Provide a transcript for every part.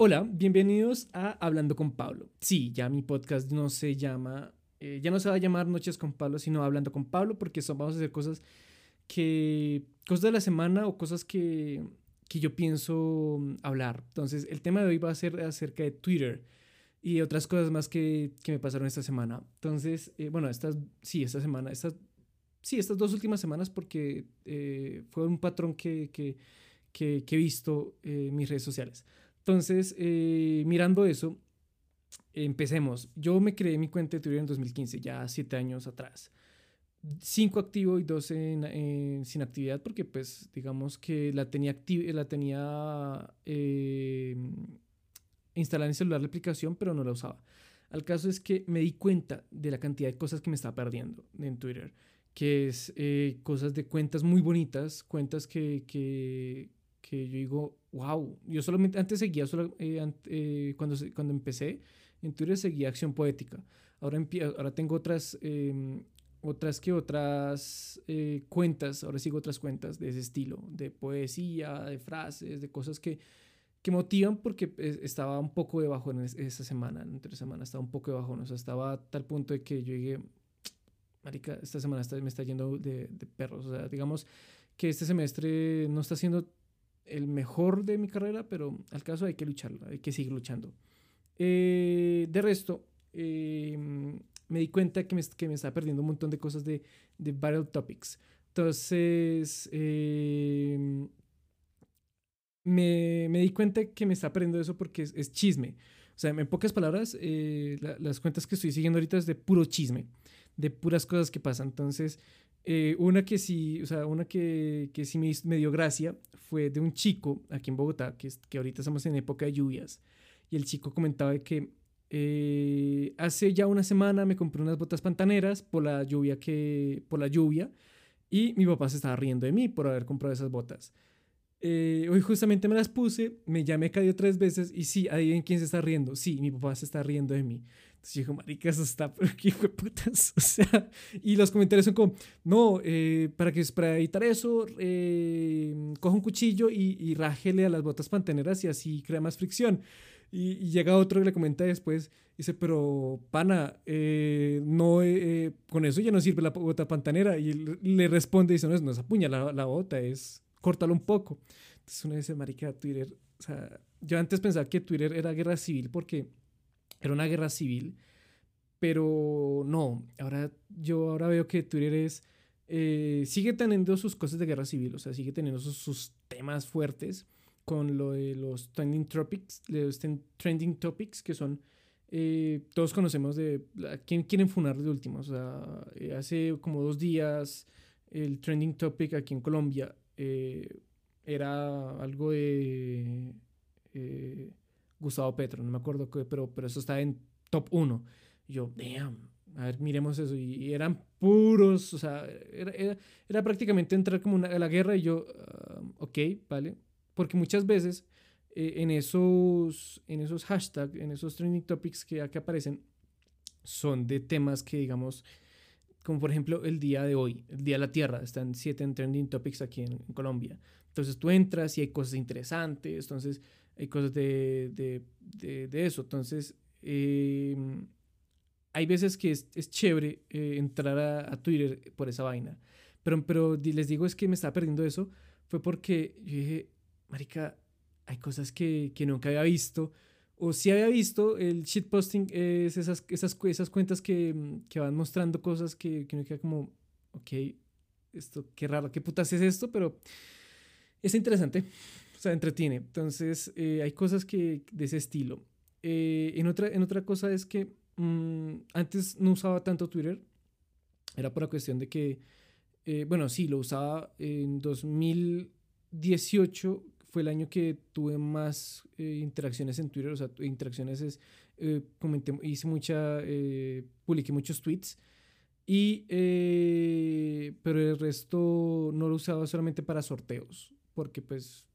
Hola, bienvenidos a Hablando con Pablo. Sí, ya mi podcast no se llama, eh, ya no se va a llamar Noches con Pablo, sino Hablando con Pablo, porque son, vamos a hacer cosas que, cosas de la semana o cosas que, que yo pienso mm, hablar. Entonces, el tema de hoy va a ser acerca de Twitter y otras cosas más que, que me pasaron esta semana. Entonces, eh, bueno, estas, sí, esta semana, estas, sí, estas dos últimas semanas, porque eh, fue un patrón que, que, que, he visto en mis redes sociales. Entonces, eh, mirando eso, empecemos. Yo me creé mi cuenta de Twitter en 2015, ya siete años atrás. Cinco activo y dos en, sin actividad porque pues digamos que la tenía, la tenía eh, instalada en el celular la aplicación pero no la usaba. Al caso es que me di cuenta de la cantidad de cosas que me estaba perdiendo en Twitter, que es eh, cosas de cuentas muy bonitas, cuentas que, que, que yo digo, wow, yo solamente antes seguía, solo, eh, eh, cuando, cuando empecé en Twitter seguía Acción Poética. Ahora, ahora tengo otras, em, otras que otras eh, cuentas, ahora sigo otras cuentas de ese estilo, de poesía, de frases, de cosas que, que motivan porque estaba un poco de bajón en esa semana, entre semana estaba un poco de bajón, o sea, estaba a tal punto de que yo llegué, marica, esta semana me está yendo de, de perros, o sea, digamos que este semestre no está siendo el mejor de mi carrera, pero al caso hay que lucharlo, hay que seguir luchando. Eh, de resto, em, me di cuenta que me, que me estaba perdiendo un montón de cosas de, de Viral Topics. Entonces, em, me, me, di cuenta que me estaba perdiendo eso porque es, chisme. O sea, en pocas palabras, eh, las cuentas que estoy siguiendo ahorita es de puro chisme, de puras cosas que pasan. Entonces, eh, una que sí, o sea, una que, que sí me, me, dio gracia fue de un chico aquí en Bogotá, que, que ahorita estamos en época de lluvias, y el chico comentaba que eh, hace ya una semana me compré unas botas pantaneras por la lluvia que, por la lluvia, y mi papá se estaba riendo de mí por haber comprado esas botas. Eh, hoy justamente me las puse, me llamé caído tres veces y sí, adivinen quién se está riendo. Sí, mi papá se está riendo de mí. Entonces yo digo, marica, eso está, pero qué hijo de putas. O sea, y los comentarios son como, no, eh, para, que, para evitar eso, eh, coja un cuchillo y, y rájele a las botas pantaneras y así crea más fricción. Y, llega otro que le comenta después, dice, pero pana, eh, no, eh, con eso ya no sirve la bota pantanera. Y le responde, dice, no, es, no es apuña la, la bota, es córtalo un poco. Entonces uno dice, marica, Twitter, o sea, yo antes pensaba que Twitter era guerra civil porque era una guerra civil, pero no, ahora yo ahora veo que Twitter es, eh, sigue teniendo sus cosas de guerra civil, o sea, sigue teniendo sus, temas fuertes con lo de los trending topics, los trending topics que son, eh, todos conocemos de quién quieren funar de último, o sea, eh, hace como dos días el trending topic aquí en Colombia era algo de Gustavo Petro, no me acuerdo qué, pero, pero eso está en top 1. Y yo, damn, a ver, miremos eso. Y, eran puros, o sea, era, era, prácticamente entrar como una, a la guerra y yo, ah, ok, vale. Porque muchas veces eh, en, esos, en esos hashtags, en esos trending topics que acá aparecen, son de temas que, digamos, como por ejemplo el día de hoy, el Día de la Tierra, están siete en trending topics aquí en, en Colombia. Entonces tú entras y hay cosas interesantes, entonces hay cosas de, de, de, eso. Entonces, em, hay veces que es, es chévere eh, entrar a, a, Twitter por esa vaina. Pero, pero les digo, es que me estaba perdiendo eso. Fue porque yo dije, Marica, hay cosas que, que nunca había visto. O si había visto, el shitposting es esas, esas, esas cuentas que, que van mostrando cosas que, que uno queda como, ok, esto, qué raro, qué putas es esto, pero es interesante o sea, entretiene. Entonces, eh, hay cosas que de ese estilo. Eh, en, otra, en otra cosa es que mm, antes no usaba tanto Twitter. Era por la cuestión de que, eh, bueno, sí, lo usaba en 2018. Fue el año que tuve más interacciones en Twitter. O sea, interacciones es, comenté, hice mucha, publiqué muchos tweets. Y, pero el resto no lo usaba solamente para sorteos, porque pues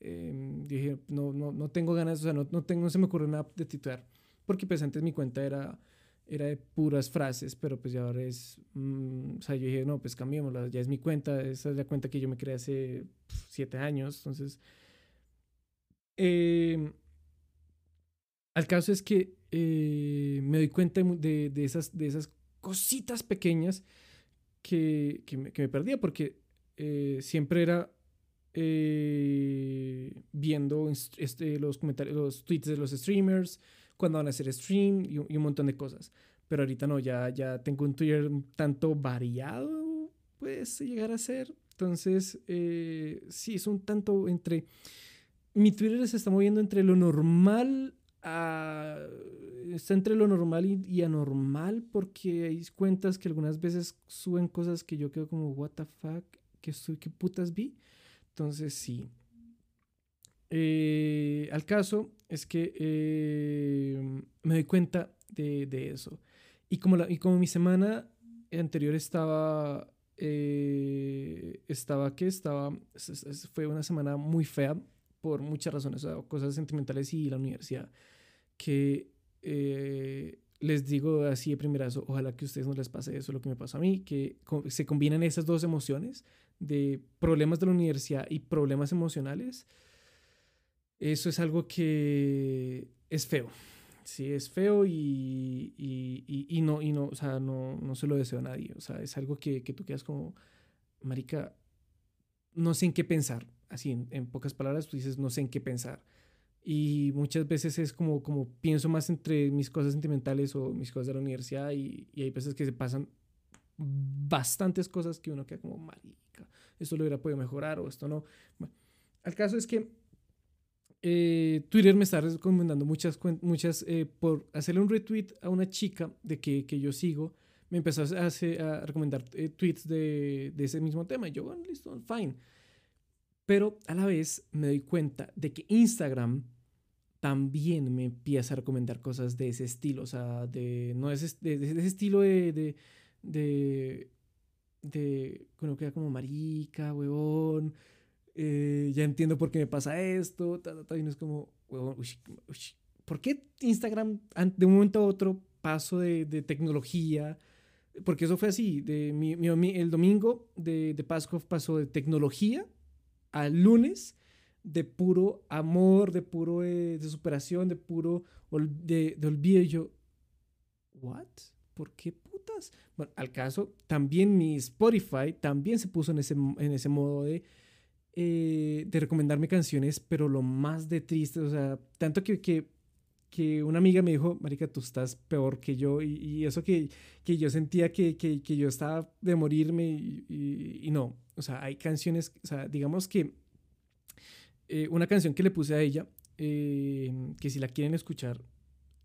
Em, dije, no, no, no tengo ganas, o sea, no, no, tengo, no se me ocurre nada de titular, porque pues antes mi cuenta era, era de puras frases, pero pues ya ahora es, mm, o sea, yo dije, no, pues cambiémosla, ya es mi cuenta, esa es la cuenta que yo me creé hace siete años, entonces, eh, Al caso es que eh, me doy cuenta de, de, esas, de esas cositas pequeñas que, que, me, que me, perdía, porque eh, siempre era eh, viendo este, los comentarios, los tweets de los streamers, cuando van a hacer stream y, y, un montón de cosas. Pero ahorita no, ya, ya tengo un Twitter tanto variado, puede llegar a ser. Entonces, eh, sí, es un tanto entre... Mi Twitter se está moviendo entre lo normal a... Está entre lo normal y, y, anormal porque hay cuentas que algunas veces suben cosas que yo quedo como, what the fuck, ¿qué, qué putas vi? Entonces, sí. Eh, al caso es que eh, me doy cuenta de, eso. Y como, la, y como mi semana anterior estaba eh, estaba que estaba, fue una semana muy fea por muchas razones, o sea, cosas sentimentales y la universidad, que les digo así de primerazo, ojalá que a ustedes no les pase eso, lo que me pasó a mí, que se combinan esas dos emociones de problemas de la universidad y problemas emocionales. Eso es algo que es feo, sí es feo y, y, y, no, y no, o sea, no, no se lo deseo a nadie. O sea, es algo que, que tú quedas como, marica, no sé en qué pensar. Así, en, en, pocas palabras, tú dices, no sé en qué pensar. Y muchas veces es como, como pienso más entre mis cosas sentimentales o mis cosas de la universidad y, y hay veces que se pasan bastantes cosas que uno queda como, marica, esto lo hubiera podido mejorar o esto no. Bueno, el caso es que eh, Twitter me está recomendando muchas, muchas eh, por hacerle un retweet a una chica de que, que yo sigo, me empezó a, hacer, a recomendar eh, tweets de, de, ese mismo tema. Y yo, bueno, listo, fine. Pero a la vez me doy cuenta de que Instagram también me empieza a recomendar cosas de ese estilo, o sea, de, no es de, de, ese estilo de, de, de, de, bueno, queda como marica, huevón, eh, ya entiendo por qué me pasa esto, y no es como, uy, uy, ¿por qué Instagram de un momento a otro paso de, de tecnología? Porque eso fue así, de mi, mi, el domingo de, de Pascua pasó de tecnología al lunes de puro amor, de puro eh, de superación, de puro de, olvido. Y yo, ¿what? ¿Por qué putas? Bueno, al caso, también mi Spotify también se puso en ese, en ese modo de eh, de recomendarme canciones, pero lo más de triste, o sea, tanto que, que, que una amiga me dijo, Marica, tú estás peor que yo, y, y eso que, que, yo sentía que, que, yo estaba de morirme, y, y, no, o sea, hay canciones, o sea, digamos que eh, una canción que le puse a ella, eh, que si la quieren escuchar,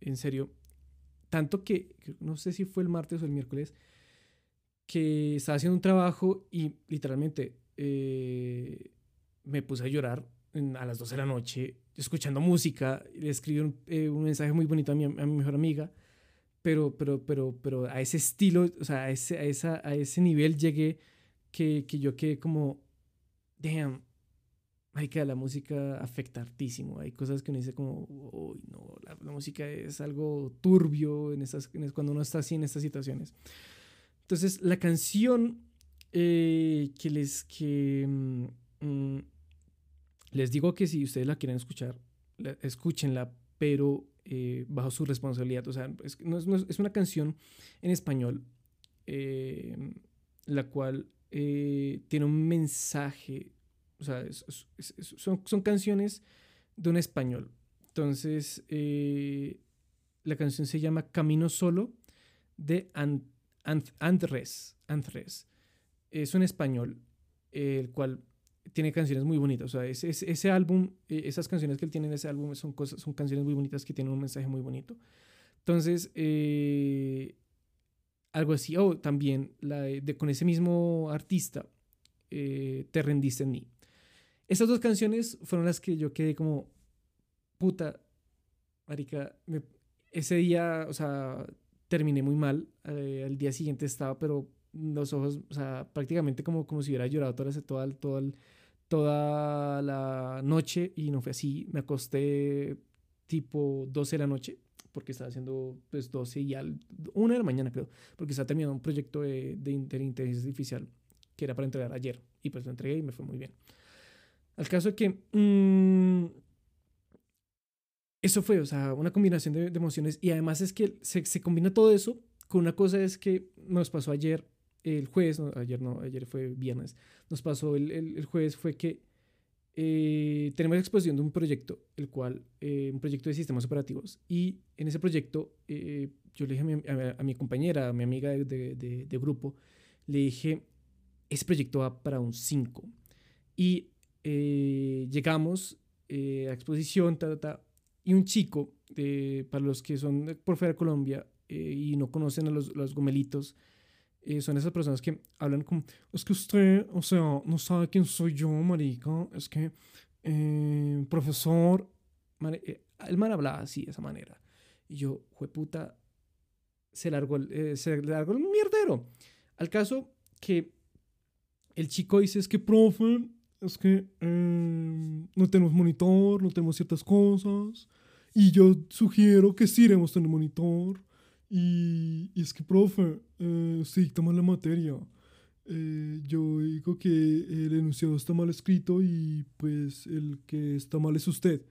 en serio, tanto que, no sé si fue el martes o el miércoles, que estaba haciendo un trabajo y literalmente eh, me puse a llorar a las 12 de la noche escuchando música. Le escribí un, eh, un mensaje muy bonito a mi, a mi, mejor amiga, pero, pero, pero, pero a ese estilo, o sea, a ese, a esa, a ese nivel llegué que, que yo quedé como, damn, que la música afecta hartísimo. Hay cosas que uno dice como, uy, no, la, la, música es algo turbio en esas, en, cuando uno está así en estas situaciones. Entonces, la canción eh, que les que mm, les digo que si ustedes la quieren escuchar, la, escúchenla, pero eh, bajo su responsabilidad. O sea, es, una canción en español, eh, la cual eh, tiene un mensaje. O sea, son, son, canciones de un español. Entonces, la canción se llama Camino Solo de Andrés. Andrés es un español, el cual tiene canciones muy bonitas. O sea, ese, ese álbum, eh, esas canciones que él tiene en ese álbum son, cosas, son canciones muy bonitas que tienen un mensaje muy bonito. Entonces, eh, algo así. O oh, también la de, con ese mismo artista, eh, Te rendiste en mí. Estas dos canciones fueron las que yo quedé como, puta, marica, ese día, o sea, terminé muy mal. Eh, al día siguiente estaba, pero los ojos, o sea, prácticamente como, como si hubiera llorado toda, toda, toda, toda la noche y no fue así. Me acosté tipo 12 de la noche porque estaba haciendo pues 12 y al 1 de la mañana creo, porque estaba terminando un proyecto de, de, inteligencia artificial que era para entregar ayer y pues lo entregué y me fue muy bien. Al caso de que mmm, eso fue, o sea, una combinación de, emociones y además es que se, se, combina todo eso con una cosa es que nos pasó ayer, el jueves, ayer no, ayer fue viernes, nos pasó el, el, jueves fue que eh, tenemos exposición de un proyecto, el cual, eh, un proyecto de sistemas operativos y en ese proyecto eh, yo le dije a mi, compañera, a mi amiga de, de, grupo, le dije, ese proyecto va para un 5 y llegamos a exposición, ta, ta, y un chico, para los que son por fuera de Colombia eh, y no conocen a los, los gomelitos, eh, son esas personas que hablan como, es que usted, o sea, no sabe quién soy yo, marica, es que, eh, profesor, el man hablaba así, de esa manera. Y yo, puta, se largó, el, se largó el mierdero. Al caso que el chico dice, es que, profe, es que no tenemos monitor, no tenemos ciertas cosas, y yo sugiero que sí debemos tener monitor. Y, es que, profe, usted dicta mal la materia. Eh, yo digo que el enunciado está mal escrito y pues el que está mal es usted.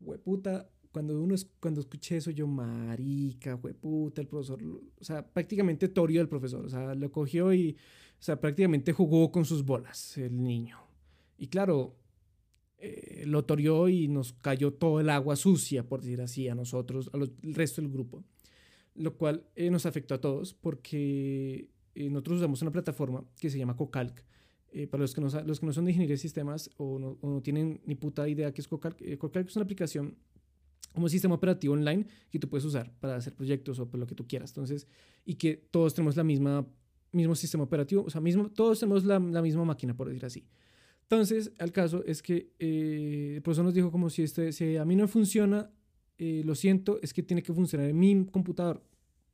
Hueputa, cuando uno es, cuando escuché eso, yo, marica, hueputa, el profesor, o sea, prácticamente torio el profesor, o sea, lo cogió y, o sea, prácticamente jugó con sus bolas el niño. Y claro, eh, lo torió y nos cayó todo el agua sucia, por decir así, a nosotros, al resto del grupo. Lo cual eh, nos afectó a todos porque eh, nosotros usamos una plataforma que se llama Cocalc. para los que, no, los que no son de ingeniería de sistemas o no, no tienen ni puta idea qué es Cocalc, Cocalc es una aplicación como sistema operativo online que tú puedes usar para hacer proyectos o por lo que tú quieras. Entonces, y que todos tenemos la misma mismo sistema operativo, o sea, mismo, todos tenemos la, la misma máquina, por decir así. Entonces, el caso es que eh, el profesor nos dijo como si, este, si a mí no funciona, eh, lo siento, es que tiene que funcionar en mi computador.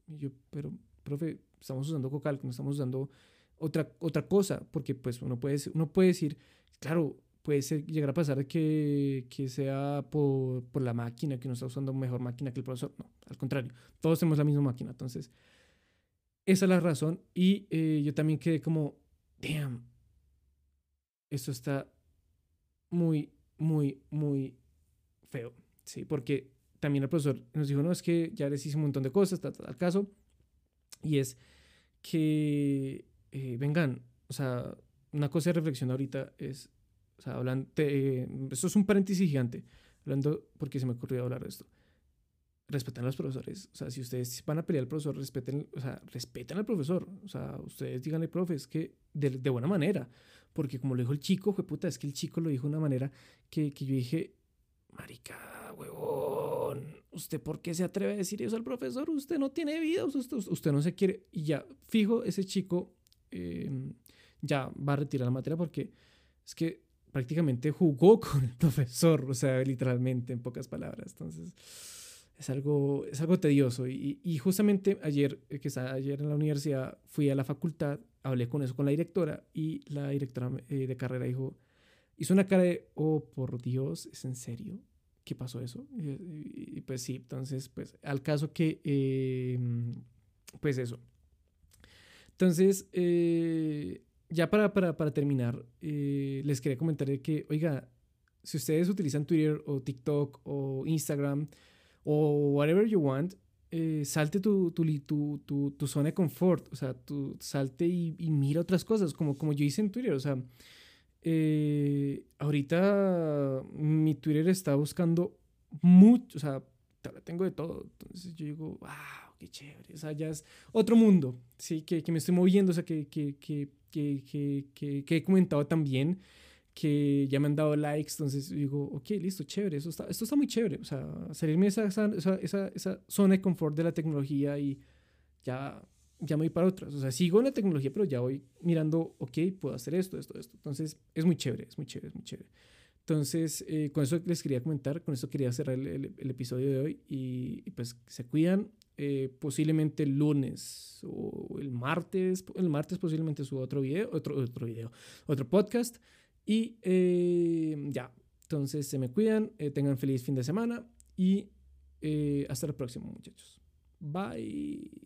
Y yo, pero, profe, estamos usando Cocalc, no estamos usando otra, otra cosa, porque pues uno puede, uno puede decir, claro, puede ser, llegar a pasar que, que sea por, por, la máquina, que uno está usando mejor máquina que el profesor. No, al contrario, todos tenemos la misma máquina. Entonces, esa es la razón. Y eh, yo también quedé como, damn, eso está muy, muy, muy feo, ¿sí? Porque también el profesor nos dijo, no, es que ya les hice un montón de cosas, está tal caso, y es que, eh, vengan, o sea, una cosa de reflexión ahorita es, o sea, hablando, eh, esto es un paréntesis gigante, hablando, porque se me ocurrió hablar de esto, respetan a los profesores, o sea, si ustedes van a pelear al profesor, respeten, o sea, respeten al profesor, o sea, ustedes díganle, profe, es que de, de buena manera, porque como lo dijo el chico, fue puta, es que el chico lo dijo de una manera que, que yo dije, marica, huevón, ¿usted por qué se atreve a decir eso al profesor? Usted no tiene vida, usted, no se quiere. Y ya, fijo, ese chico em, ya va a retirar la materia porque es que prácticamente jugó con el profesor, o sea, literalmente, en pocas palabras. Entonces, es algo, es algo tedioso. Y, y justamente ayer, eh, que estaba ayer en la universidad, fui a la facultad hablé con eso con la directora y la directora eh, de carrera dijo, hizo una cara de, oh, por Dios, ¿es en serio? ¿Qué pasó eso? Y, pues sí, entonces, pues al caso que, em, pues eso. Entonces, eh, ya para, para, para terminar, eh, les quería comentar que, oiga, si ustedes utilizan Twitter o TikTok o Instagram o whatever you want, eh, salte tu, tu, tu, tu, zona de confort, o sea, salte y, mira otras cosas, como, como yo hice en Twitter, o sea, eh, ahorita mi Twitter está buscando mucho, o sea, tengo de todo, entonces yo digo, wow, qué chévere, o sea, ya es otro mundo, sí, que, que me estoy moviendo, o sea, que, que, que, he comentado también que ya me han dado likes, entonces digo, ok, listo, chévere, eso está, esto está muy chévere, o sea, salirme de esa, esa, esa, esa zona de confort de la tecnología y ya, ya me voy para otras, o sea, sigo en la tecnología, pero ya voy mirando, ok, puedo hacer esto, esto, esto, entonces es muy chévere, es muy chévere, es muy chévere. Entonces, eh, con eso les quería comentar, con eso quería cerrar el, episodio de hoy y, pues se cuidan. Eh, posiblemente el lunes o el martes, el martes posiblemente subo otro video, otro, otro video, otro podcast. Y eh, ya, entonces se me cuidan, eh, tengan feliz fin de semana y hasta el próximo muchachos. Bye.